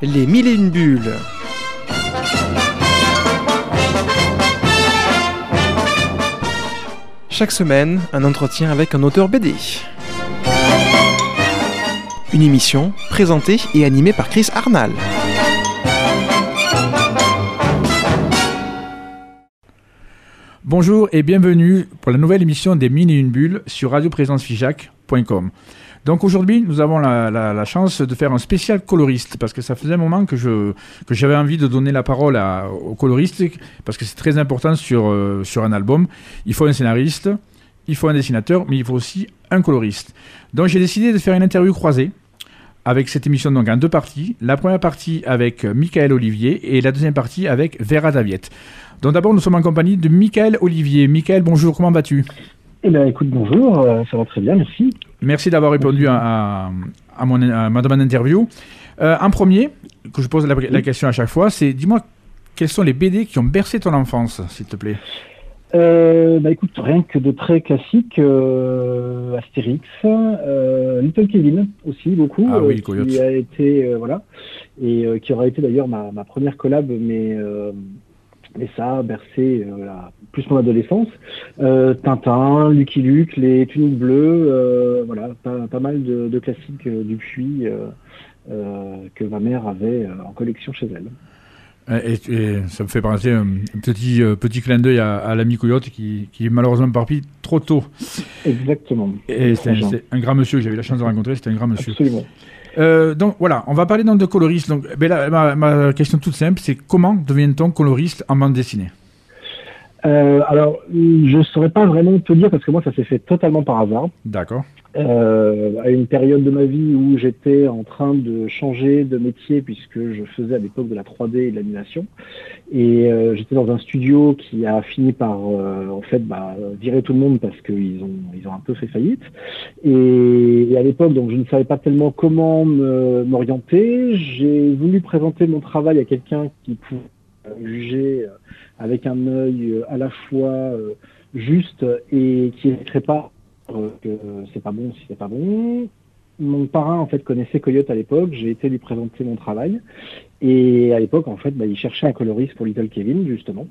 Les mille et une bulles. Chaque semaine, un entretien avec un auteur BD. Une émission présentée et animée par Chris Arnal. Bonjour et bienvenue pour la nouvelle émission des Mini et une bulle sur radioprésencefigeac.com. Donc aujourd'hui, nous avons la, chance de faire un spécial coloriste parce que ça faisait un moment que je que j'avais envie de donner la parole à, aux coloristes parce que c'est très important sur euh, sur un album. Il faut un scénariste, il faut un dessinateur, mais il faut aussi un coloriste. Donc j'ai décidé de faire une interview croisée avec cette émission donc en deux parties. La première partie avec euh, Michael Olivier et la deuxième partie avec Vera Daviette. Donc d'abord, nous sommes en compagnie de Michael Olivier. Michael, bonjour, comment vas-tu? Eh bien, écoute, bonjour, euh, ça va très bien, merci. Merci d'avoir répondu à, à- à mon, à ma demande d'interview. Euh, en premier, que je pose la, la question à chaque fois, c'est dis-moi quels sont les BD qui ont bercé ton enfance, s'il te plaît? Euh, bah écoute, rien que de très classique, euh, Astérix, euh, Little Kevin aussi beaucoup, Ah oui, qui a été voilà, et qui aura été d'ailleurs ma, ma première collab, mais mais ça a bercé euh, la- plus mon adolescence. Euh, Tintin, Lucky Luke, les tuniques bleues, euh, voilà, pas, pas mal de, de classiques du puits que ma mère avait en collection chez elle. Et, et ça me fait penser un petit, petit clin d'œil à, à l'ami Coyote qui, qui est malheureusement parti trop tôt. Exactement. Et c'est un grand monsieur, j'avais la chance de rencontrer, c'était un grand monsieur. Absolument. Euh, donc voilà, on va parler donc de coloriste. Donc, ben là, ma, ma question toute simple, c'est comment devient-on coloriste en bande dessinée? Euh, alors, je saurais pas vraiment te dire parce que moi, ça s'est fait totalement par hasard. D'accord. Euh, à une période de ma vie où j'étais en train de changer de métier puisque je faisais à l'époque de la 3D et de l'animation. Et euh, j'étais dans un studio qui a fini par euh, en fait bah, virer tout le monde parce qu'ils ont ils ont un peu fait faillite. Et, et à l'époque, donc je ne savais pas tellement comment me- m'orienter. J'ai voulu présenter mon travail à quelqu'un qui pouvait juger euh, avec un œil euh, à la fois euh, juste et qui ne pas que c'est pas bon si c'est pas bon. Mon parrain en fait connaissait Coyote à l'époque, j'ai été lui présenter mon travail et à l'époque en fait bah, il cherchait un coloriste pour Little Kevin justement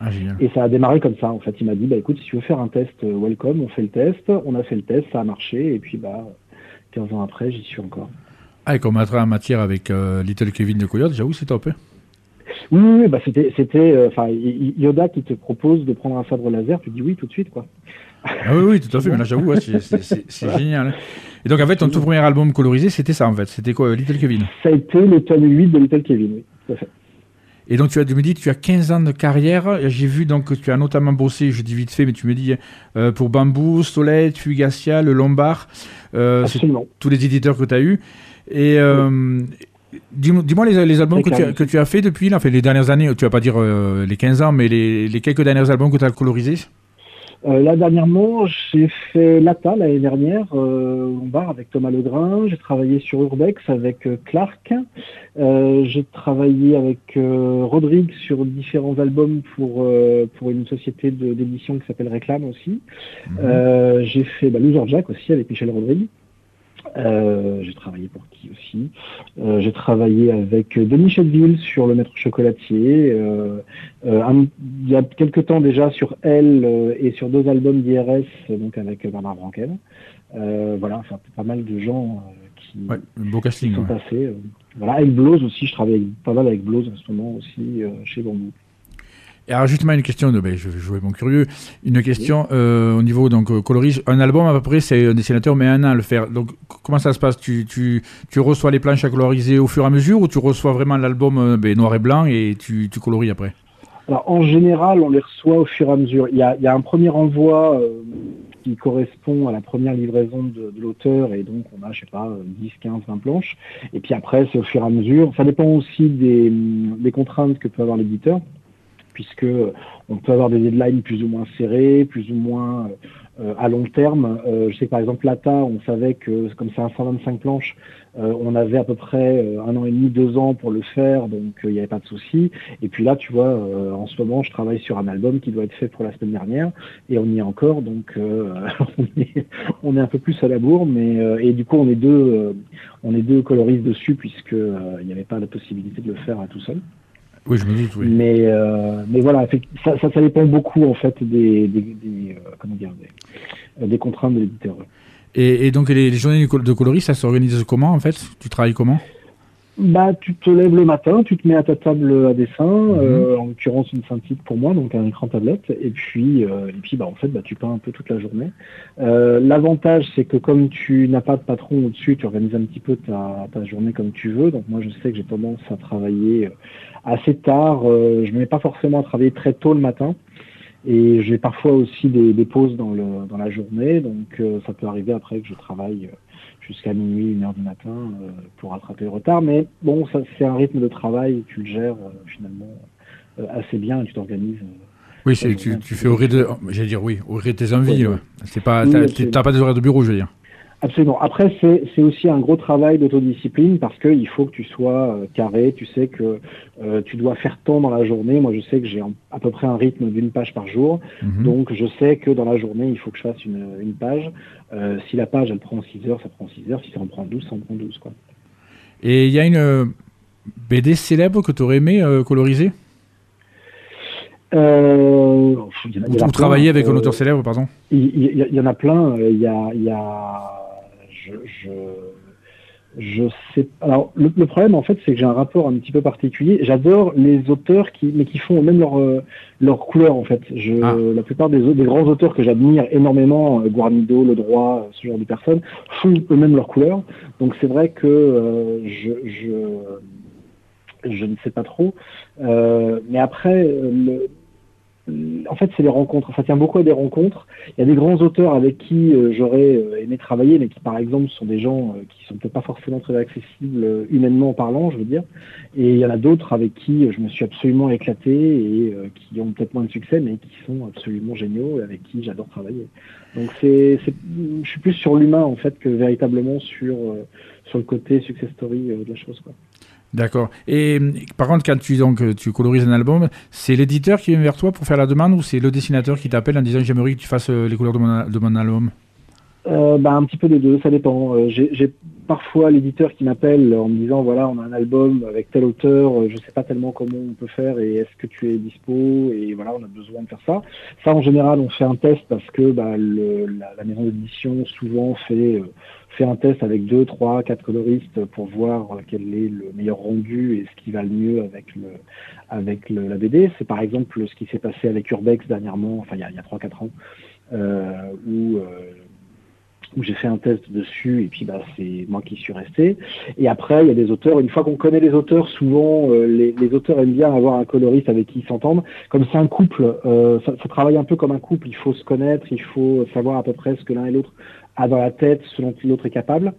Ah, et ça a démarré comme ça en fait il m'a dit bah écoute si tu veux faire un test euh, welcome on fait le test, on a fait le test, ça a marché et puis bah 15 ans après j'y suis encore. Ah, et qu'on mettra en matière avec euh, Little Kevin de Coyote, j'avoue, c'est top. hein. Oui, bah c'était c'était euh, enfin Yoda qui te propose de prendre un sabre laser, tu dis oui tout de suite quoi. Ah oui, oui, tout à fait. Mais là, j'avoue, ouais, c'est- génial. Et donc, en fait, ton tout premier album colorisé, c'était ça, en fait. C'était quoi, euh, Little Kevin? Ça a été le tome 8 de Little Kevin, oui, tout à fait. Et donc, tu, as, tu me dis, tu as 15 ans de carrière. J'ai vu donc que tu as notamment bossé, je dis vite fait, mais tu me dis euh, pour Bambou, Solette, Fugacia, Le Lombard. Euh, Absolument. tous les éditeurs que tu as eus. Et euh, dis-moi les, les albums que tu, as, que tu as fait depuis, là, enfin, les dernières années, tu vas pas dire euh, les 15 ans, mais les, les quelques derniers albums que tu as colorisés. Euh, là, dernièrement, j'ai fait Lata l'année dernière, euh, au bar avec Thomas Legrain. J'ai travaillé sur Urbex avec euh, Clark. Euh, j'ai travaillé avec euh, Rodrigue sur différents albums pour, euh, pour une société d'édition qui s'appelle Réclame aussi. Euh, j'ai fait bah, Loser Jack aussi avec Michel Rodrigue. Euh, j'ai travaillé pour qui aussi Euh, J'ai travaillé avec euh, Denis Chedville sur Le Maître Chocolatier. Euh, euh, un- il y a quelques temps déjà sur Elle euh, et sur deux albums d'IRS, donc avec Bernard Branquel. Euh, voilà, enfin pas mal de gens euh, qui, Ouais, beau qui casting. sont ouais. passés. voilà, avec Blows aussi, je travaille pas mal avec Blows en ce moment aussi euh, chez Bambou. Alors justement une question, de, ben, je vais jouer mon curieux, une question euh, au niveau donc euh, un album à peu près c'est un dessinateur met un an à le faire. Donc comment ça se passe? Tu, reçois les planches à coloriser au fur et à mesure ou tu reçois vraiment l'album euh, ben, noir et blanc et tu, tu coloris après? Alors en général, on les reçoit au fur et à mesure. Il y a, un premier envoi qui correspond à la première livraison de, l'auteur et donc on a, je sais pas, 10, 15, 20 planches. Et puis après, c'est au fur et à mesure. Ça dépend aussi des contraintes que peut avoir l'éditeur puisque on peut avoir des deadlines plus ou moins serrés, plus ou moins à long terme. je sais par exemple l'ATA, on savait que comme c'est un 125 planches, on avait à peu près un an et demi, deux ans pour le faire, donc il n'y avait pas de souci. Et puis là, tu vois, en ce moment, je travaille sur un album qui doit être fait pour la semaine dernière, et on y est encore, donc on, est, un peu plus à la bourre, mais et du coup, on est deux, on est deux coloristes dessus puisque il n'y avait pas la possibilité de le faire tout seul. Oui, je me doute, oui. Mais, euh, mais voilà, ça, ça, dépend beaucoup en fait des, des, des euh, comment dire, des, des, contraintes de l'éditeur. Et, et, donc les, journées de coloris, ça s'organise comment en fait? Tu travailles comment? Bah, tu te lèves le matin, tu te mets à ta table à dessin, mhm. euh, en l'occurrence une synthique pour moi, donc un écran tablette, et puis, euh, et puis bah, en fait, bah, tu peins un peu toute la journée. Euh, L'avantage, c'est que comme tu n'as pas de patron au-dessus, tu organises un petit peu ta, ta, journée comme tu veux. Donc moi, je sais que j'ai tendance à travailler assez tard. Euh, je ne mets pas forcément à travailler très tôt le matin. Et j'ai parfois aussi des, des, pauses dans, le, dans la journée, donc euh, ça peut arriver après que je travaille euh, jusqu'à minuit, une heure du matin pour rattraper le retard. Mais bon, ça c'est un rythme de travail, tu le gères finalement assez bien et tu t'organises. oui, tu, tu fais au rythme, j'allais dire oui, au rythme de tes envies. Ouais. C'est pas, t'as pas des horaires de bureau, je veux dire. Absolument. Après, c'est aussi un gros travail d'autodiscipline parce qu'il faut que tu sois euh, carré. Tu sais que euh, tu dois faire tant dans la journée. Moi, je sais que j'ai à peu près un rythme d'une page par jour. Mhm. Donc, je sais que dans la journée, il faut que je fasse une, une page. Euh, si la page, elle prend 6 heures, ça prend 6 heures. Si ça en prend 12, ça en prend 12. Quoi. Et il y a une BD célèbre que tu aurais aimé coloriser? Euh, Vous travaillez avec un auteur célèbre, pardon? Il y, en a plein. Il y a, y a je, je, sais Alors, le, problème, en fait, c'est que j'ai un rapport un petit peu particulier. J'adore les auteurs qui, mais qui font même leur, euh, leur couleur, en fait. Je, ah. La plupart des, des, grands auteurs que j'admire énormément, euh, Guarnido, Le Droit, ce genre de personnes, font eux-mêmes leur couleur. Donc, c'est vrai que euh, je, je, je, ne sais pas trop. mais après, le, en fait, c'est les rencontres. Ça tient beaucoup à des rencontres. Il y a des grands auteurs avec qui euh, j'aurais euh, aimé travailler, mais qui, par exemple, sont des gens euh, qui sont peut-être pas forcément très accessibles humainement parlant, je veux dire. Et il y en a d'autres avec qui je me suis absolument éclaté et qui ont peut-être moins de succès, mais qui sont absolument géniaux et avec qui j'adore travailler. Donc, c'est, je suis plus sur l'humain en fait que véritablement sur sur le côté success story de la chose, quoi. D'accord. Et par contre, quand tu, donc, tu colorises un album, c'est l'éditeur qui vient vers toi pour faire la demande ou c'est le dessinateur qui t'appelle en disant j'aimerais que tu fasses euh, les couleurs de mon, album? Euh, bah, Un petit peu des deux, ça dépend. Euh, j'ai parfois l'éditeur qui m'appelle en me disant voilà, on a un album avec tel auteur, je sais pas tellement comment on peut faire et est-ce que tu es dispo et voilà, on a besoin de faire ça. Ça, en général, on fait un test parce que bah, la, maison d'édition souvent fait fait un test avec deux, trois, quatre coloristes pour voir quel est le meilleur rendu et ce qui va le mieux avec le avec la BD. C'est par exemple ce qui s'est passé avec Urbex dernièrement, enfin il y a, il y a 3-4 ans, euh, où euh, où j'ai fait un test dessus et puis bah c'est moi qui suis resté. Et après il y a des auteurs. Une fois qu'on connaît les auteurs, souvent euh, les, auteurs aiment bien avoir un coloriste avec qui ils s'entendent. Comme c'est un couple, ça, ça, travaille un peu comme un couple. Il faut se connaître, il faut savoir à peu près ce que l'un et l'autre a dans la tête, selon qui l'autre est capable.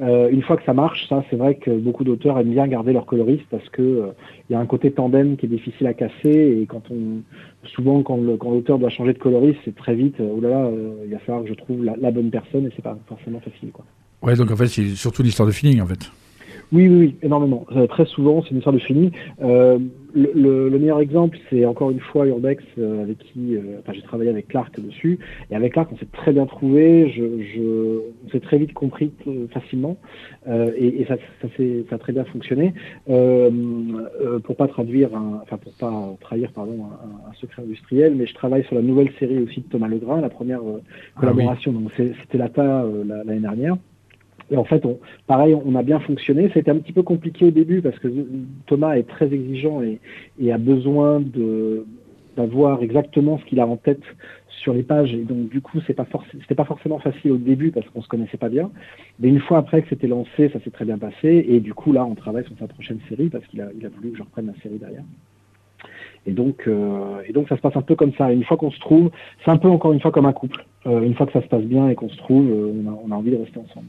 Euh, une fois que ça marche, ça c'est vrai que beaucoup d'auteurs aiment bien garder leur coloriste parce que il euh, y a un côté tandem qui est difficile à casser et quand on souvent quand l'auteur doit changer de coloriste, c'est très vite. oh là là, il va falloir que je trouve la, la bonne personne et c'est pas forcément facile quoi. Ouais, donc en fait c'est surtout l'histoire de feeling en fait. Oui, oui, oui, énormément. Euh, très souvent, c'est une histoire de feeling. Euh, le, le, meilleur exemple, c'est encore une fois Urbex, euh, avec qui, euh, enfin, j'ai travaillé avec Clark dessus. Et avec Clark, on s'est très bien trouvé. Je, je, on s'est très vite compris facilement, et, et, ça, ça, ça a très bien fonctionné. pour pas traduire, un, enfin, pour pas trahir, pardon, un, un, secret industriel, mais je travaille sur la nouvelle série aussi de Thomas Legrain, la première ah collaboration. Donc, c'était l'ATA l'année dernière. Et en fait, on, pareil, on a bien fonctionné. C'était un petit peu compliqué au début parce que Thomas est très exigeant et, a besoin d'avoir exactement ce qu'il a en tête sur les pages. Et donc, du coup, c'est pas c'était pas forcément facile au début parce qu'on se connaissait pas bien. Mais une fois après que c'était lancé, ça s'est très bien passé. Et du coup, là, on travaille sur sa prochaine série parce qu'il a, voulu que je reprenne la série derrière. Et donc, euh, et donc ça se passe un peu comme ça. Une fois qu'on se trouve, c'est un peu encore une fois comme un couple. Euh, une fois que ça se passe bien et qu'on se trouve, euh, on, a, envie de rester ensemble.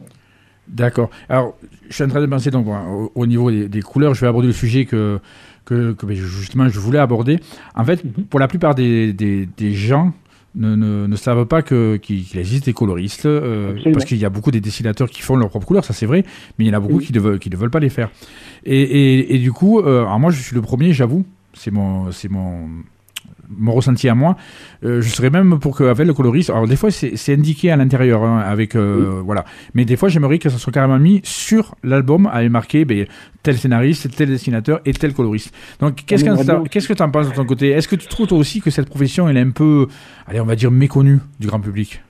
D'accord. Alors, je suis en train de penser donc au, niveau des, couleurs, je vais aborder le sujet que, que, que, ben, justement je voulais aborder. En fait, mhm. pour la plupart des, des, des gens, ne, savent pas qu'il existe des coloristes, euh, parce qu'il y a beaucoup des dessinateurs qui font leur propre couleur, ça c'est vrai, mais il y en a beaucoup qui, ne veulent, qui ne veulent pas les faire. Et, et, du coup, euh, alors moi je suis le premier, j'avoue, c'est mon, c'est mon, mon ressenti à moi, euh, je serais même pour qu'avec le coloriste, alors des fois c'est indiqué à l'intérieur, hein, avec euh, voilà, mais des fois j'aimerais que ça soit carrément mis sur l'album, avec marqué ben, tel scénariste, tel dessinateur et tel coloriste. Donc qu'est-ce que qu'est-ce que tu en penses de ton côté? Est-ce que tu trouves toi aussi que cette profession elle est un peu, allez on va dire méconnue du grand public?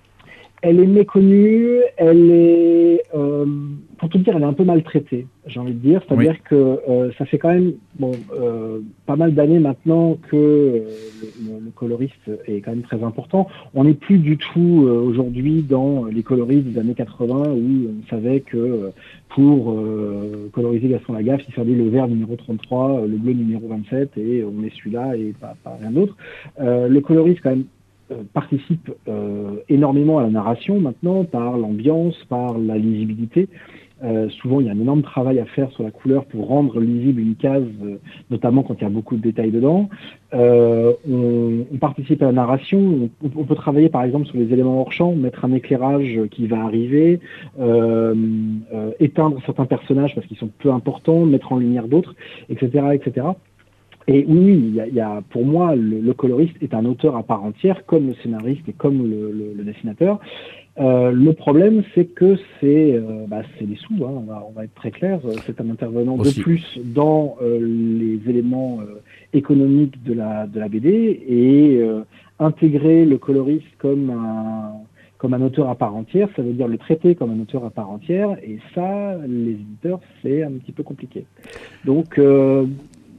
Elle est méconnue, elle est euh, pour tout dire, elle est un peu maltraitée, j'ai envie de dire. C'est-à-dire que euh, ça fait quand même bon, euh, pas mal d'années maintenant que le, coloriste est quand même très important. On n'est plus du tout aujourd'hui dans les coloristes des années 80 où on savait que pour coloriser Gaston Lagaffe, il fallait le vert numéro 33, le bleu numéro 27 et on est celui-là et pas, pas rien d'autre. le coloriste quand même participe énormément à la narration maintenant par l'ambiance, par la lisibilité. Euh, souvent, il y a un énorme travail à faire sur la couleur pour rendre lisible une case, euh, notamment quand il y a beaucoup de détails dedans. Euh, on, participe à la narration. On, peut travailler, par exemple, sur les éléments hors champ, mettre un éclairage qui va arriver, euh, euh, éteindre certains personnages parce qu'ils sont peu importants, mettre en lumière d'autres, etc., etc. Et oui, il y a, il y a pour moi, le, le, coloriste est un auteur à part entière, comme le scénariste et comme le, le, le dessinateur. Euh, le problème, c'est que c'est euh, bah, des sous, hein, on, va, on, va, être très clair, c'est un intervenant de plus dans euh, les éléments euh, économiques de la, de la BD et euh, intégrer le coloriste comme un, comme un auteur à part entière, ça veut dire le traiter comme un auteur à part entière et ça, les éditeurs, c'est un petit peu compliqué. Donc,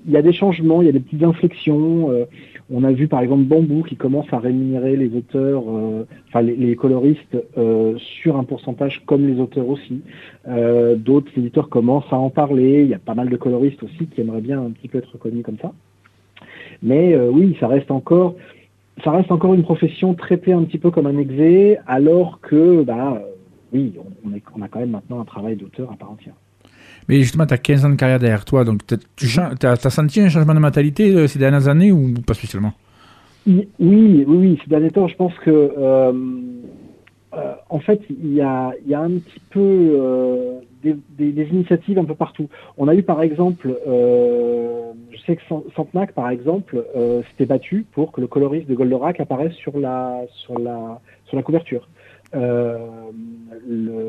il y a des changements, il y a des petites inflexions. Euh, on a vu par exemple Bambou qui commence à rémunérer les auteurs, euh, enfin les, coloristes euh, sur un pourcentage comme les auteurs aussi. D'autres éditeurs commencent à en parler. Il y a pas mal de coloristes aussi qui aimeraient bien un petit peu être reconnus comme ça. Mais oui, ça reste encore, ça reste encore une profession traitée un petit peu comme un exé, alors que bah oui, on, a quand même maintenant un travail d'auteur à part entière. Mais justement, tu as 15 ans de carrière derrière toi, donc tu as, senti un changement de mentalité euh, ces dernières années ou pas spécialement? Oui, oui, oui, ces derniers temps, je pense que, euh, euh, en fait, il y a, y a, un petit peu des, initiatives un peu partout. On a eu, par exemple, je sais que Santenac, par exemple, s'était battu pour que le coloriste de Goldorak apparaisse sur la, sur la, sur la couverture. Euh,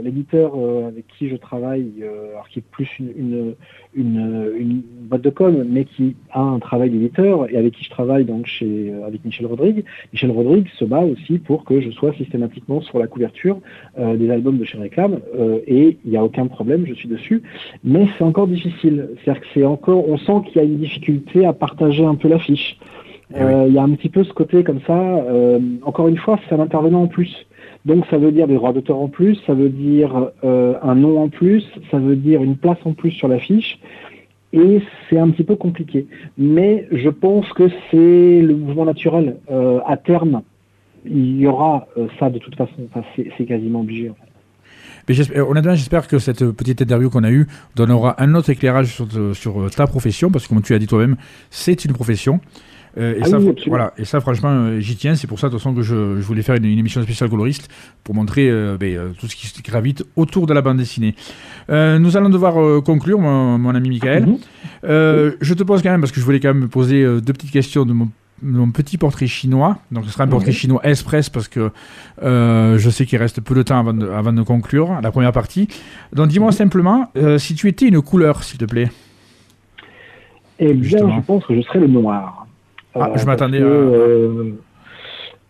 l'éditeur euh, avec qui je travaille, euh, alors qui est plus une, une, une, une, boîte de com, mais qui a un travail d'éditeur et avec qui je travaille donc chez avec Michel Rodrigue. Michel Rodrigue se bat aussi pour que je sois systématiquement sur la couverture des albums de chez Réclame et il n'y a aucun problème, je suis dessus. Mais c'est encore difficile, c'est-à-dire que c'est encore, on sent qu'il y a une difficulté à partager un peu l'affiche. Eh il y a un petit peu ce côté comme ça. encore une fois, c'est un intervenant en plus. Donc ça veut dire des droits d'auteur en plus, ça veut dire euh, un nom en plus, ça veut dire une place en plus sur l'affiche. Et c'est un petit peu compliqué. Mais je pense que c'est le mouvement naturel. Euh, à terme, il y aura euh, ça de toute façon. C'est quasiment obligé. En fait. Mais honnêtement, j'espère que cette petite interview qu'on a eue donnera un autre éclairage sur, sur ta profession, parce que comme tu as dit toi-même, c'est une profession. Euh, et, ah ça, voilà, et ça, franchement, euh, j'y tiens. C'est pour ça, de toute façon, que je, voulais faire une, émission spéciale coloriste pour montrer euh, ben, tout ce qui gravite autour de la bande dessinée. nous allons devoir conclure, mon, ami Michael. Mhm. Je te pose quand même, parce que je voulais quand même me poser deux petites questions de mon mon petit portrait chinois. Donc, ce sera un portrait chinois express parce que je sais qu'il reste peu de temps avant de, avant de conclure la première partie. Donc, dis-moi mhm. simplement si tu étais une couleur, s'il te plaît. Eh bien, je pense que je serais le noir. Ah, je m'attendais à... Euh,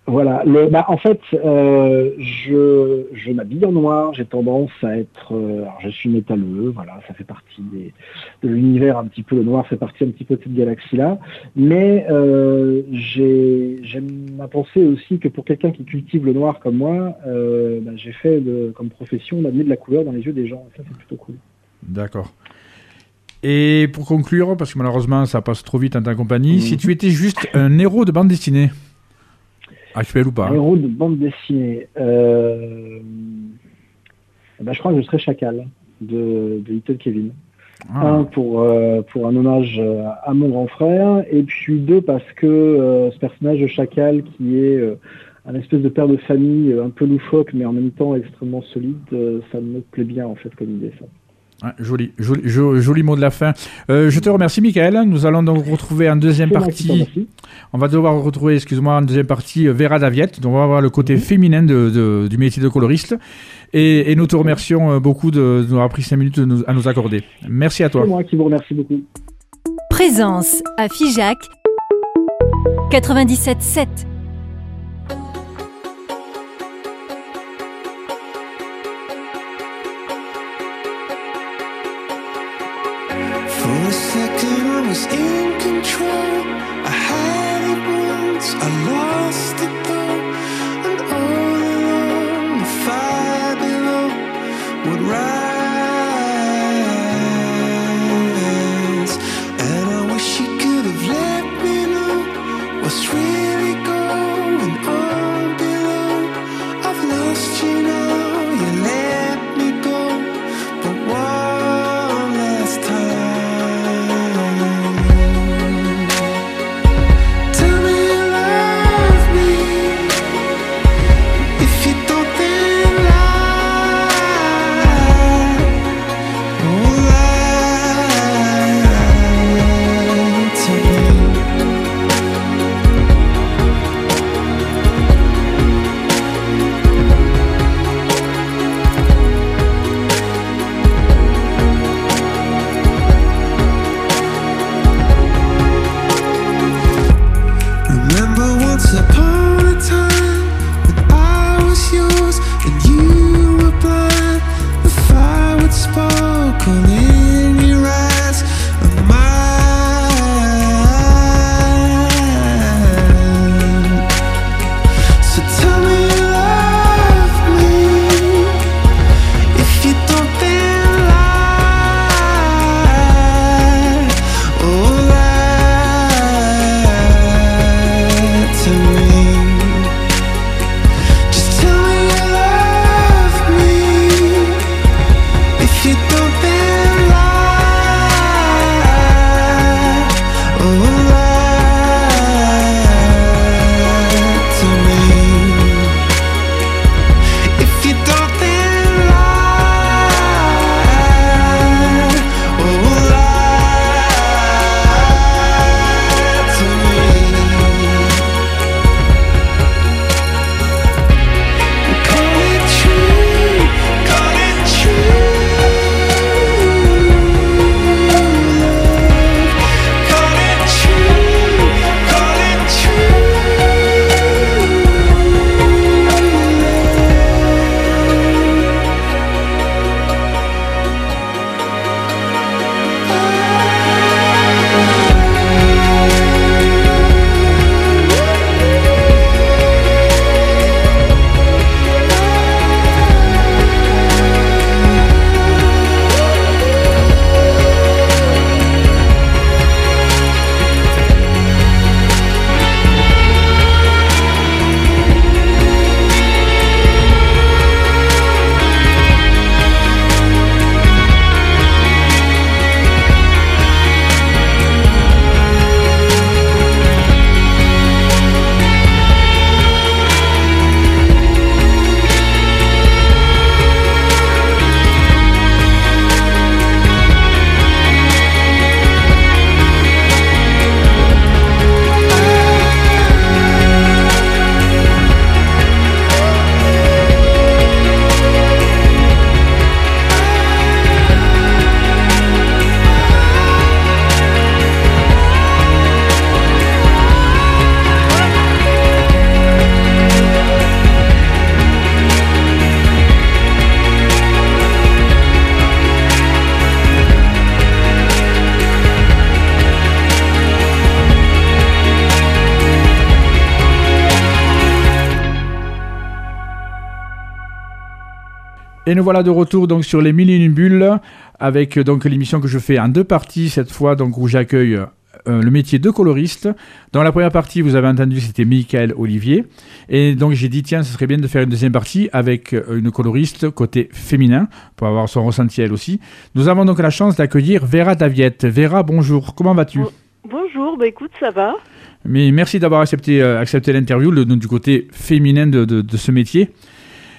voilà. Le, bah, en fait, euh, je, je m'habille en noir. J'ai tendance à être. Euh, alors, je suis métalleux. Voilà, ça fait partie des, de l'univers un petit peu. Le noir fait partie un petit peu de cette galaxie-là. Mais euh, j'aime à penser aussi que pour quelqu'un qui cultive le noir comme moi, euh, bah, j'ai fait de, comme profession d'amener de la couleur dans les yeux des gens. Et ça, c'est plutôt cool. D'accord. Et pour conclure, parce que malheureusement ça passe trop vite en ta compagnie, mhm. si tu étais juste un héros de bande dessinée, actuel ou pas Un héros de bande dessinée, euh... bah, je crois que je serais Chacal de, de Little Kevin. Ah. Un, pour, euh, pour un hommage euh, à mon grand frère, et puis deux, parce que euh, ce personnage de Chacal qui est un espèce de père de famille un peu loufoque, mais en même temps extrêmement solide. ça me plaît bien en fait comme idée ça joli, joli, joli, mot de la fin. Euh, je te remercie, Michael. Nous allons donc retrouver en deuxième partie. On va devoir retrouver, excuse-moi, en deuxième partie euh, Vera Daviette. Donc on va voir le côté mhm. féminin de, du métier de coloriste. Et, nous te remercions euh, beaucoup de, nous avoir pris cinq minutes à nous accorder. Merci à toi. C'est moi qui vous remercie beaucoup. Présence à Figeac 97.7. in control. I had it once, I lost it Et nous voilà de retour donc sur les mille et une bulles avec euh, donc l'émission que je fais en deux parties cette fois donc où j'accueille euh, le métier de coloriste. Dans la première partie, vous avez entendu, c'était Michael Olivier. Et donc j'ai dit, tiens, ce serait bien de faire une deuxième partie avec euh, une coloriste côté féminin, pour avoir son ressenti elle aussi. Nous avons donc la chance d'accueillir Vera Daviette. Vera, bonjour, comment vas-tu? Bon- Bonjour, bah écoute, ça va Mais merci d'avoir accepté, euh, accepté l'interview du côté féminin de, de, de ce métier.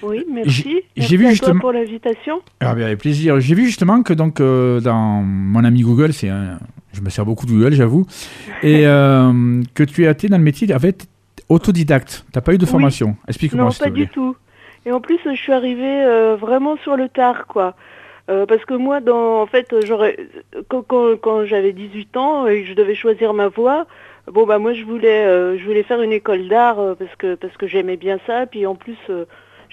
Oui, merci. J'ai- Merci j'ai vu à justement- toi pour l'invitation. Ah, bien, avec plaisir. J'ai vu justement que donc euh, dans mon ami Google, c'est un- je me sers beaucoup de Google, j'avoue, et euh, que tu as été dans le métier avec autodidacte. T'as pas eu de Oui. formation. Explique-moi Non, pas du tout. Et en plus, je suis arrivée euh, vraiment sur le tard, quoi. Euh, parce que moi, dans, en fait, j'aurais, quand, quand, quand j'avais 18 ans et que je devais choisir ma voie, bon bah moi je voulais, euh, je voulais faire une école d'art euh, parce que parce que j'aimais bien ça. Puis en plus, euh,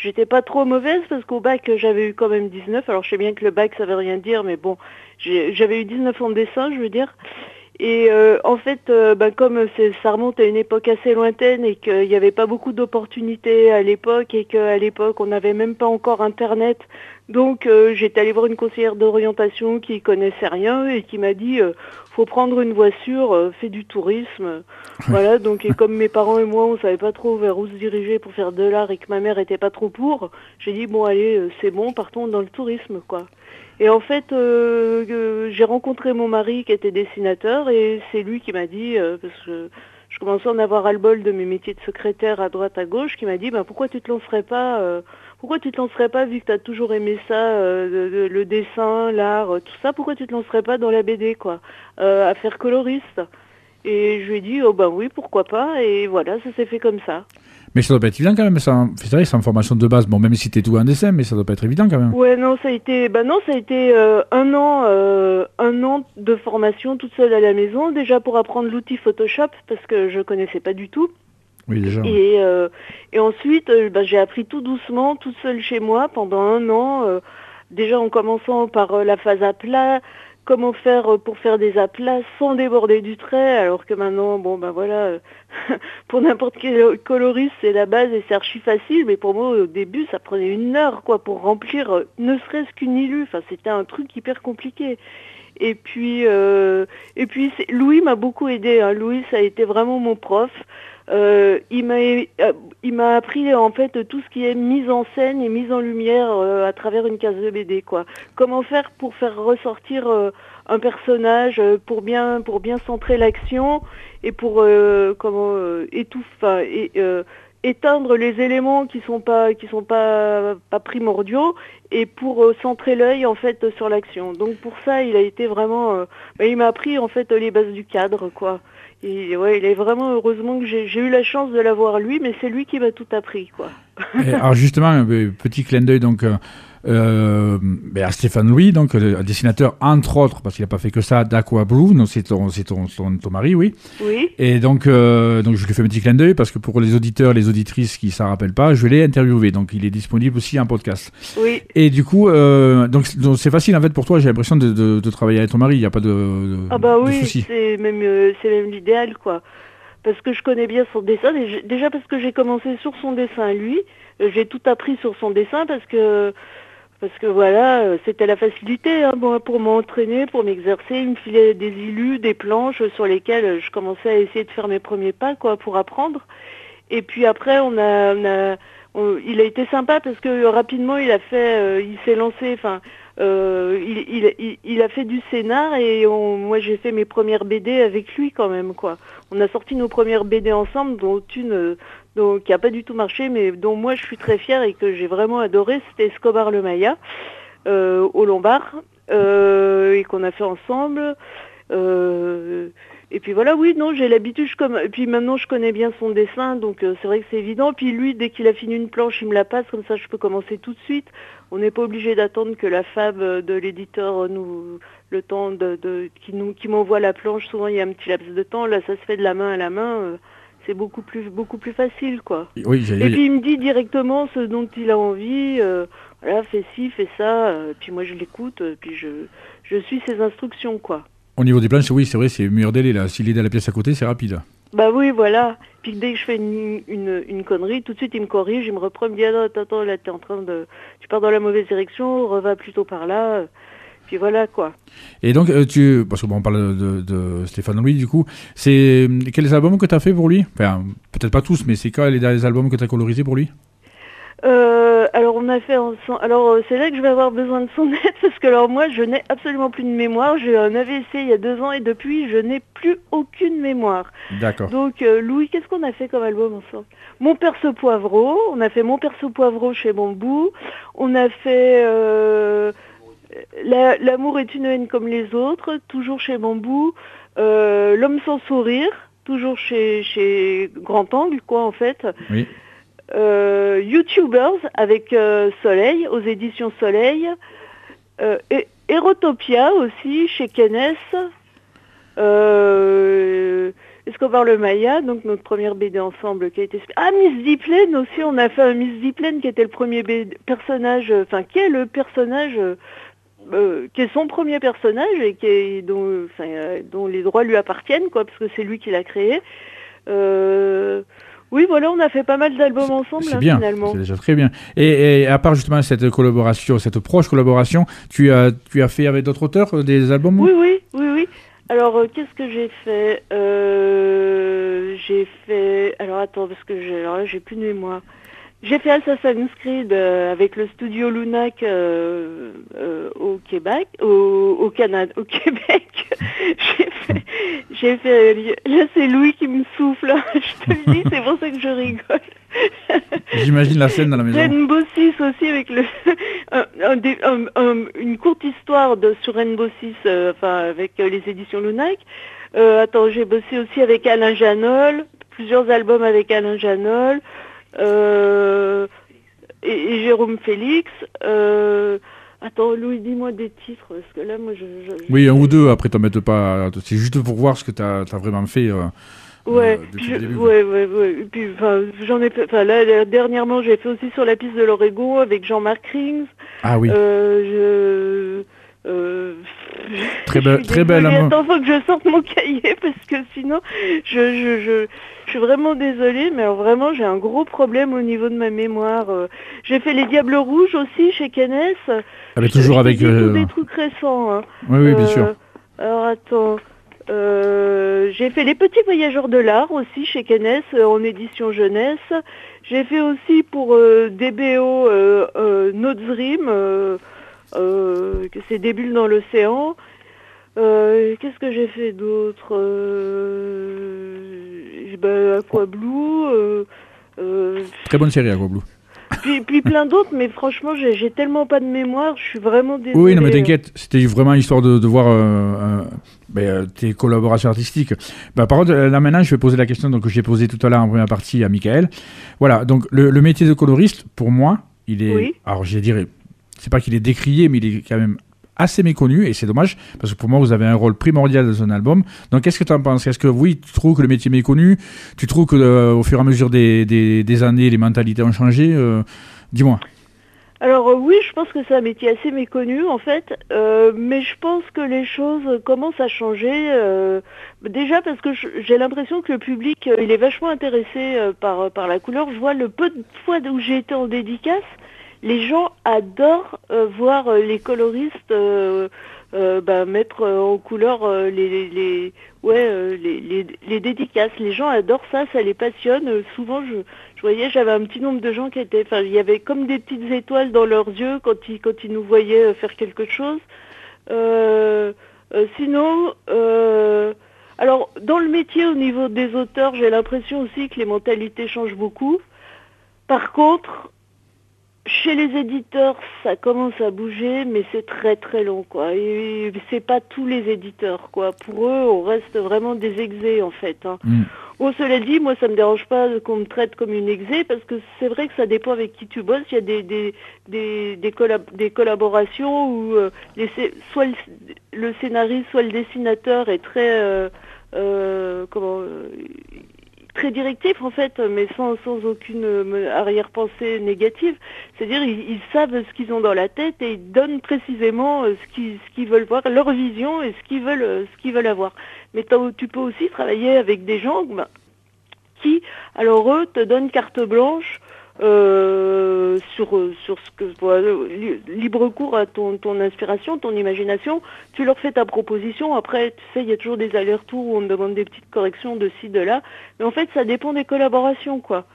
j'étais pas trop mauvaise parce qu'au bac j'avais eu quand même 19. Alors je sais bien que le bac ça veut rien dire, mais bon, j'avais eu 19 en dessin, je veux dire. Et euh, en fait, euh, ben, comme ça remonte à une époque assez lointaine et qu'il n'y avait pas beaucoup d'opportunités à l'époque et qu'à l'époque on n'avait même pas encore Internet, donc euh, j'étais allée voir une conseillère d'orientation qui connaissait rien et qui m'a dit faut prendre une euh, fais du tourisme. Voilà, donc et comme mes parents et moi on savait pas trop vers où se diriger pour faire de l'art et que ma mère était pas trop pour, j'ai dit bon allez c'est bon, partons dans le tourisme quoi. Et en fait, euh, euh, j'ai rencontré mon mari qui était dessinateur et c'est lui qui m'a dit, euh, parce que je commençais à en avoir ras-le-bol de mes métiers de secrétaire à droite à gauche, qui m'a dit, ben, pourquoi tu te lancerais pas, pourquoi tu te lancerais pas, vu que tu as toujours aimé ça, le dessin, l'art, tout ça, pourquoi tu te lancerais pas dans la BD, quoi, à faire coloriste? Et je lui ai dit, oh ben oui, pourquoi pas, et voilà, ça s'est fait comme ça. Mais ça doit pas être évident quand même. sans- C'est vrai, sans formation de base. Bon, même si t'es tout en dessin, mais ça doit pas être évident quand même. Ouais, non, ça a été, bah non, ça a été euh, un an, euh, un an de formation toute seule à la maison, déjà pour apprendre l'outil Photoshop parce que je connaissais pas du tout. Oui, déjà. Et, euh, et ensuite, bah, j'ai appris tout doucement, toute seule chez moi pendant un an. déjà en commençant par la phase à plat, comment faire euh, pour faire des aplats sans déborder du trait, alors que maintenant, bon ben voilà, euh, pour n'importe quel coloriste, c'est la base et c'est archi facile, mais pour moi au début, ça prenait une heure quoi pour remplir euh, ne serait-ce qu'une illu. Enfin, c'était un truc hyper compliqué. Et puis, et puis Louis m'a beaucoup aidé. hein. Louis, ça a été vraiment mon prof. Euh, il m'a euh, il m'a appris en fait tout ce qui est mise en scène et mise en lumière euh, à travers une case de BD quoi. Comment faire pour faire ressortir un personnage pour bien centrer l'action et pour comment et, éteindre les éléments qui sont pas qui sont pas primordiaux et pour centrer l'œil en fait sur l'action. Donc pour ça, il a été vraiment bah, il m'a appris en fait les bases du cadre quoi. Ouais, il est vraiment heureusement que j'ai eu la chance de l'avoir lui, mais c'est lui qui m'a tout appris, quoi. Alors justement, euh, petit clin d'œil donc euh, euh, ben, à Stéphane Louis, donc un dessinateur entre autres, parce qu'il n'a pas fait que ça, d'Aqua Blue, donc c'est ton, ton, ton, ton mari, oui. Oui. Et donc, euh, donc je lui fais un petit clin d'œil parce que pour les auditeurs, les auditrices qui ne s'en rappellent pas, je l'ai interviewé, donc il est disponible aussi en podcast. Oui. Et du coup, euh, donc c'est- facile en fait pour toi, j'ai l'impression de, de, de travailler avec ton mari, il n'y a pas de, de, Ah bah oui, c'est même euh, même l'idéal, quoi. Parce que je connais bien son dessin. Déjà- parce que j'ai commencé sur son dessin lui, j'ai tout appris sur son dessin parce que parce que voilà, euh, c'était la facilité hein, pour m'entraîner, pour m'exercer. Il me filait des illus, des planches sur lesquelles euh, je commençais à essayer de faire mes premiers pas, quoi, pour apprendre. Et puis après, on a, on a il a été sympa parce que euh, rapidement, il a fait, il s'est lancé, enfin, euh, il, il, il, a fait du scénar et on- moi j'ai fait mes premières BD avec lui quand même, quoi. On a sorti nos premières BD ensemble, dont une euh, dont, qui a pas du tout marché, mais dont moi je suis très fière et que j'ai vraiment adoré, c'était Escobar le Maya euh, au Lombard euh, et qu'on a fait ensemble. Et puis voilà, oui, non, j'ai l'habitude, comme, et puis maintenant je connais bien son dessin, donc euh, c'est vrai que c'est évident. Puis lui, dès qu'il a fini une planche, il me la passe, comme ça je peux commencer tout de suite. On n'est pas obligé d'attendre que la fab de l'éditeur nous le temps de, de qui nous qui m'envoie la planche. Souvent il y a un petit laps de temps. Là, ça se fait de la main à la main. euh, c'est beaucoup plus beaucoup plus facile, quoi. Oui, Et puis il me dit directement ce dont il a envie. euh, voilà, fais ci, fais ça. puis moi je l'écoute. puis je je suis ses instructions, quoi. Au niveau des planches, oui, c'est vrai, c'est meilleur délai là. S'il est dans la pièce à côté, c'est rapide. Bah oui, voilà. Puis dès que je fais une, une, une connerie, tout de suite il me corrige, il me reprend, il me dit ah non, attends, attends, là t'es en train de, tu pars dans la mauvaise direction, reva plutôt par là. Puis voilà quoi. Et donc, euh, tu, parce que bon, on parle de, de Stéphane Louis, du coup, c'est quels albums que tu as fait pour lui? Enfin, peut-être pas tous, mais c'est quoi les derniers albums que tu as colorisés pour lui? Euh, alors on a fait ensemble. Alors euh, c'est là que je vais avoir besoin de son aide parce que alors moi je n'ai absolument plus de mémoire. J'ai eu un AVC il y a deux ans et depuis je n'ai plus aucune mémoire. D'accord. Donc euh, Louis, qu'est-ce qu'on a fait comme album ensemble? Mon perso poivreau. On a fait Mon perso poivreau chez Bambou. On a fait La- L'amour est une haine comme les autres, toujours chez Bambou. L'homme sans sourire, toujours chez, chez Grand Angle, quoi, en fait. Oui. Euh, YouTubers avec euh, Soleil, aux éditions Soleil. Euh, et Erotopia aussi, chez Kenes. Escobar le Maya, donc notre première BD ensemble qui a été... Ah, Miss Diplaine aussi, on a fait un Miss Diplaine qui était le premier personnage, enfin qui est le personnage, qui est son premier personnage et dont, les droits lui appartiennent, quoi, parce que c'est lui qui l'a créé. Oui, voilà, on a fait pas mal d'albums ensemble, bien, finalement. c'est déjà très bien. Et, et à part justement cette collaboration, cette proche collaboration, tu as, tu as fait avec d'autres auteurs euh, des albums Oui, oui, oui, oui. Alors, euh, qu'est-ce que j'ai fait Euh, J'ai fait... Alors, attends, parce que j'ai plus de mémoire. J'ai fait Assassin's Creed euh, avec le studio Lunac euh, euh, au Québec, au, au Canada, au Québec. j'ai fait, j'ai fait, là c'est Louis qui me souffle, hein. je te le dis, c'est pour ça que je rigole. J'imagine la scène dans la maison. Rainbow Six aussi avec le un- un des- un- un- une courte histoire de sur Rainbow Six, enfin avec les éditions Lunac. Attends, j'ai bossé aussi avec Alain Janol, plusieurs albums avec Alain Janol, euh, et, et Jérôme Félix. Euh, attends, Louis, dis-moi des titres parce que là, moi, je. je- Oui, un ou deux, après t'en mettes pas. C'est juste pour voir ce que tu as, vraiment fait. euh, Ouais, euh, je- début. ouais, ouais, ouais. Et puis, j'en ai fait. Enfin, là, dernièrement, j'ai fait aussi sur la piste de l'Oregon avec Jean-Marc Rings. Ah oui, je... très, belle, très belle. hein. Attends, faut que je sorte mon cahier parce que sinon, je, je, je, je suis vraiment désolée, mais alors vraiment, j'ai un gros problème au niveau de ma mémoire. Euh, J'ai fait les Diables Rouges aussi chez Kenes. Ah, mais toujours avec. tous euh, des trucs récents. hein. Oui, oui, bien Euh, sûr. Alors attends. Euh, j'ai fait Les Petits Voyageurs de l'Art aussi chez Kenes euh, en édition jeunesse. J'ai fait aussi pour DBO euh, Nozrim, que c'est des bulles dans l'océan. Euh, Qu'est-ce que j'ai fait d'autre euh, bah, Aqua Blue. euh, euh, Très bonne série, Aquablue. puis, puis plein d'autres, mais franchement, j'ai tellement pas de mémoire, je suis vraiment désolée. Oui, non, mais t'inquiète, c'était vraiment histoire de, de voir ben, tes collaborations artistiques. Bah, par contre, là maintenant, je vais poser la question donc, que j'ai posée tout à l'heure en première partie à Michael. Voilà, donc le, le métier de coloriste, pour moi, il est. Oui. Alors, je dirais, c'est pas qu'il est décrié, mais il est quand même assez méconnu, et c'est dommage, parce que pour moi, vous avez un rôle primordial dans un album. Donc, qu'est-ce que tu en penses? Est-ce que, oui, tu trouves que le métier est méconnu? Tu trouves que, euh, au fur et à mesure des, des, années, les mentalités ont changé? Euh, Dis-moi. Alors euh, oui, je pense que c'est un métier assez méconnu en fait, mais je pense que les choses commencent à changer. déjà parce que j'ai l'impression que le public, il est vachement intéressé par, par la couleur. Je vois le peu de fois où j'ai été en dédicace, les gens adorent euh, voir euh, les coloristes euh, bah, mettre en couleur les, les, les- les, dédicaces. Les gens adorent ça, ça les passionne. Souvent, je, je voyais, j'avais un petit nombre de gens qui étaient, enfin, il y avait comme des petites étoiles dans leurs yeux quand ils, quand ils nous voyaient faire quelque chose. Sinon, alors dans le métier au niveau des auteurs, j'ai l'impression aussi que les mentalités changent beaucoup. Par contre, chez les éditeurs, ça commence à bouger, mais c'est très très long, quoi. Et c'est pas tous les éditeurs, quoi. Pour eux, on reste vraiment des exés, en fait. hein. Mm. Bon, cela dit, moi, ça me dérange pas qu'on me traite comme une exé, parce que c'est vrai que ça dépend avec qui tu bosses. Il y a des, des, des, des, collab- des collaborations où euh, les soit le, le scénariste, soit le dessinateur est très... euh, euh, comment... très directif en fait, mais sans, sans aucune euh, arrière-pensée négative. C'est-à-dire ils, savent ce qu'ils ont dans la tête et ils donnent précisément euh, ce qu'ils ce veulent voir, leur vision et ce qu'ils veulent euh, veulent avoir. Mais tu peux aussi travailler avec des gens ben, qui, alors eux, te donnent carte blanche euh, sur sur ce que voilà, li- libre cours à ton ton inspiration, ton imagination. Tu leur fais ta proposition. Après, tu sais, il y a toujours des allers-retours où on te demande des petites corrections de ci de là. Mais en fait, ça dépend des collaborations, quoi.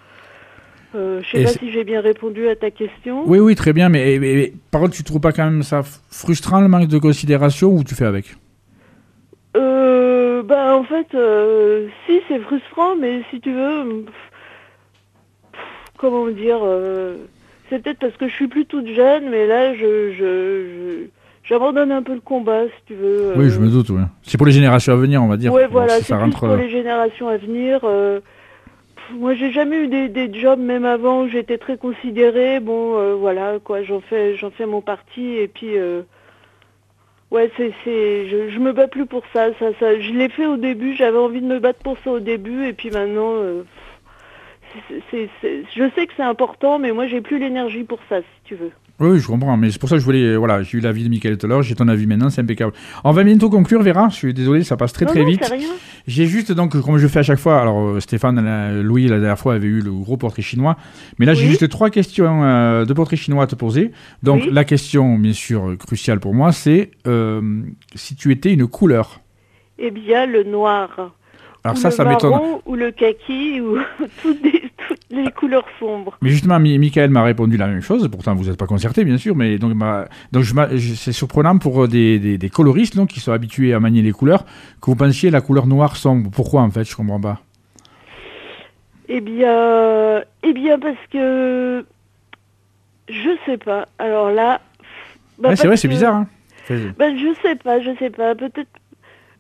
Euh, je sais Et pas si j'ai bien répondu à ta question. Oui, oui, très bien, mais, mais- mais par contre, tu trouves pas quand même ça frustrant le manque de considération ou tu fais avec? Euh, bah en fait, euh, si c'est frustrant, mais si tu veux, comment dire, euh, c'est peut-être parce que je suis plus toute jeune, mais là je, je, je- j'abandonne un peu le combat, si tu veux. Oui, euh. je me doute. C'est pour les générations à venir, on va dire. Bon, voilà, c'est rentre. pour les générations à venir. euh, pff, moi, j'ai jamais eu des, des jobs, même avant, où j'étais très considérée. Bon, euh, voilà, quoi, j'en fais, j'en fais mon parti, et puis, euh, ouais, c'est, c'est, je, je me bats plus pour ça. Ça, ça, je l'ai fait au début. J'avais envie de me battre pour ça au début, et puis maintenant, euh, pff, c'est, c'est- c'est- je sais que c'est important, mais moi, j'ai plus l'énergie pour ça, si tu veux. Oui, je comprends, mais c'est pour ça que je voulais. Voilà, j'ai eu l'avis de Michael tout à l'heure, j'ai ton avis maintenant, c'est impeccable. On va bientôt conclure, Vera. Je suis désolé, ça passe très non, très non, vite. rien. J'ai juste donc, comme je fais à chaque fois, alors euh, Stéphane, la- Louis, la dernière fois avait eu le gros portrait chinois, mais là j'ai juste trois questions euh, de portrait chinois à te poser. Donc Oui. la question, bien sûr, cruciale pour moi, c'est euh, si tu étais une couleur. Eh bien, le noir. Alors ou ça, le ça m'étonne. marron, ou le kaki, ou toutes, des- toutes les couleurs sombres. Mais justement, Mi- Michael m'a répondu la même chose. Pourtant, vous n'êtes pas concerté, bien sûr. Mais donc, ma- donc c'est surprenant pour euh, des, des- des coloristes donc, qui sont habitués à manier les couleurs que vous pensiez la couleur noire sombre. Pourquoi en fait? Je comprends pas. Eh bien, eh bien parce que je sais pas. Alors là, bah, Ouais, c'est vrai, c'est bizarre. Hein Bah, je sais pas, je sais pas. Peut-être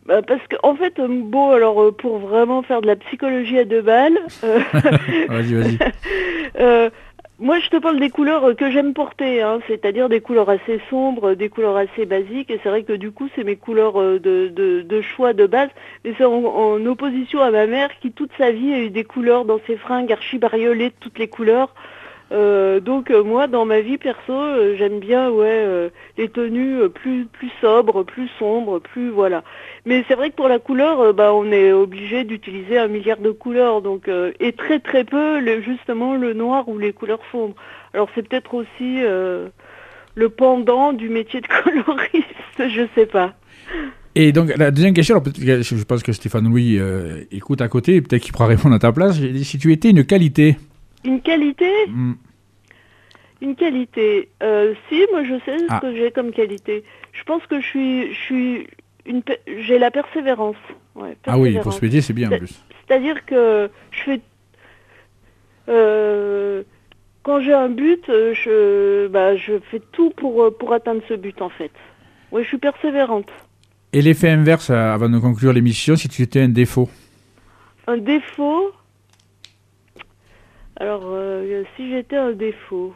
bah, parce que en fait, bon, alors euh, pour vraiment faire de la psychologie à deux balles, euh, vas-y, vas-y. euh, moi je te parle des couleurs que j'aime porter, hein, c'est-à-dire des couleurs assez sombres, des couleurs assez basiques. Et c'est vrai que du coup, c'est mes couleurs de, de, de choix de base. Mais c'est en, en opposition à ma mère qui toute sa vie a eu des couleurs dans ses fringues archi-bariolées de toutes les couleurs. Euh, donc euh, moi dans ma vie perso euh, j'aime bien ouais les tenues plus plus sobres, plus sombres, plus voilà. Mais c'est vrai que pour la couleur euh, bah on est obligé d'utiliser un milliard de couleurs donc euh, et très très peu le- justement le noir ou les couleurs sombres. Alors c'est peut-être aussi euh, le pendant du métier de coloriste, je sais pas. Et donc, la deuxième question, alors, je pense que Stéphane Louis euh, écoute à côté, peut-être qu'il pourra répondre à ta place. Si tu étais une qualité, Une qualité, hmm, Une qualité. Euh, si, moi je sais Ah. ce que j'ai comme qualité. Je pense que je suis, je suis une, pe- j'ai la persévérance. Ouais, ah oui, pour métier, c'est bien en plus. C'est-à-dire que je fais, euh, quand j'ai un but, euh, je, bah, je fais tout pour euh, pour atteindre ce but en fait. Oui, je suis persévérante. Et l'effet inverse, avant de conclure l'émission, si tu étais un défaut Un défaut? Alors, euh, si j'étais un défaut.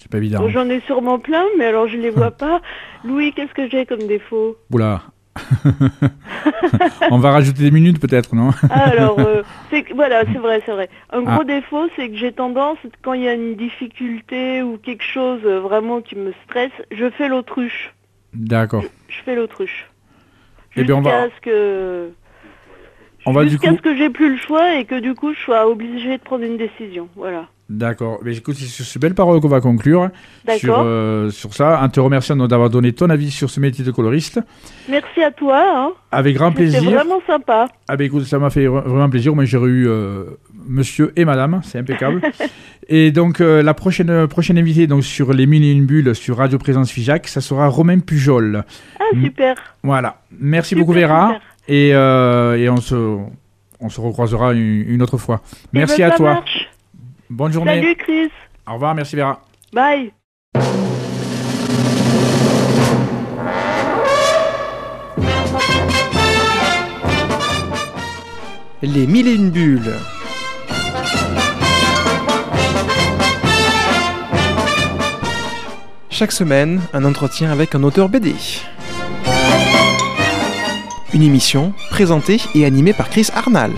C'est pas évident. J'en ai sûrement plein, mais alors je les vois pas. Louis, qu'est-ce que j'ai comme défaut? Oula. On va rajouter des minutes peut-être, non? Ah, Alors, euh, voilà, c'est vrai, c'est vrai. Un Ah. gros défaut, c'est que j'ai tendance, quand il y a une difficulté ou quelque chose euh, vraiment qui me stresse, je fais l'autruche. D'accord. Je fais l'autruche. Eh bien, on va- Jusqu'à ce que... On va du Jusqu'à coup. ce que j'ai plus le choix et que du coup je sois obligée de prendre une décision. Voilà. D'accord. Mais écoute, c'est sur ces belles paroles qu'on va conclure. Sur, euh, sur ça, en te remerciant d'avoir donné ton avis sur ce métier de coloriste. Merci à toi. Hein. Avec grand C'était plaisir. vraiment sympa. Ah ben écoute, ça m'a fait vra- vraiment plaisir. Moi, j'ai eu euh, monsieur et madame, c'est impeccable. et donc, euh, la prochaine, prochaine invitée donc, sur les mille et une bulles sur Radio Présence Figeac, ça sera Romain Pujol. Ah, super. Voilà. Merci Super, beaucoup, Vera. super. Et, euh, et on, se, on se recroisera une, une autre fois. Eh Merci ben, à ça toi. marche. Bonne journée. Salut Chris. Au revoir, merci Vera. Bye. Les mille et une bulles. Chaque semaine, un entretien avec un auteur BD. Une émission présentée et animée par Chris Arnal.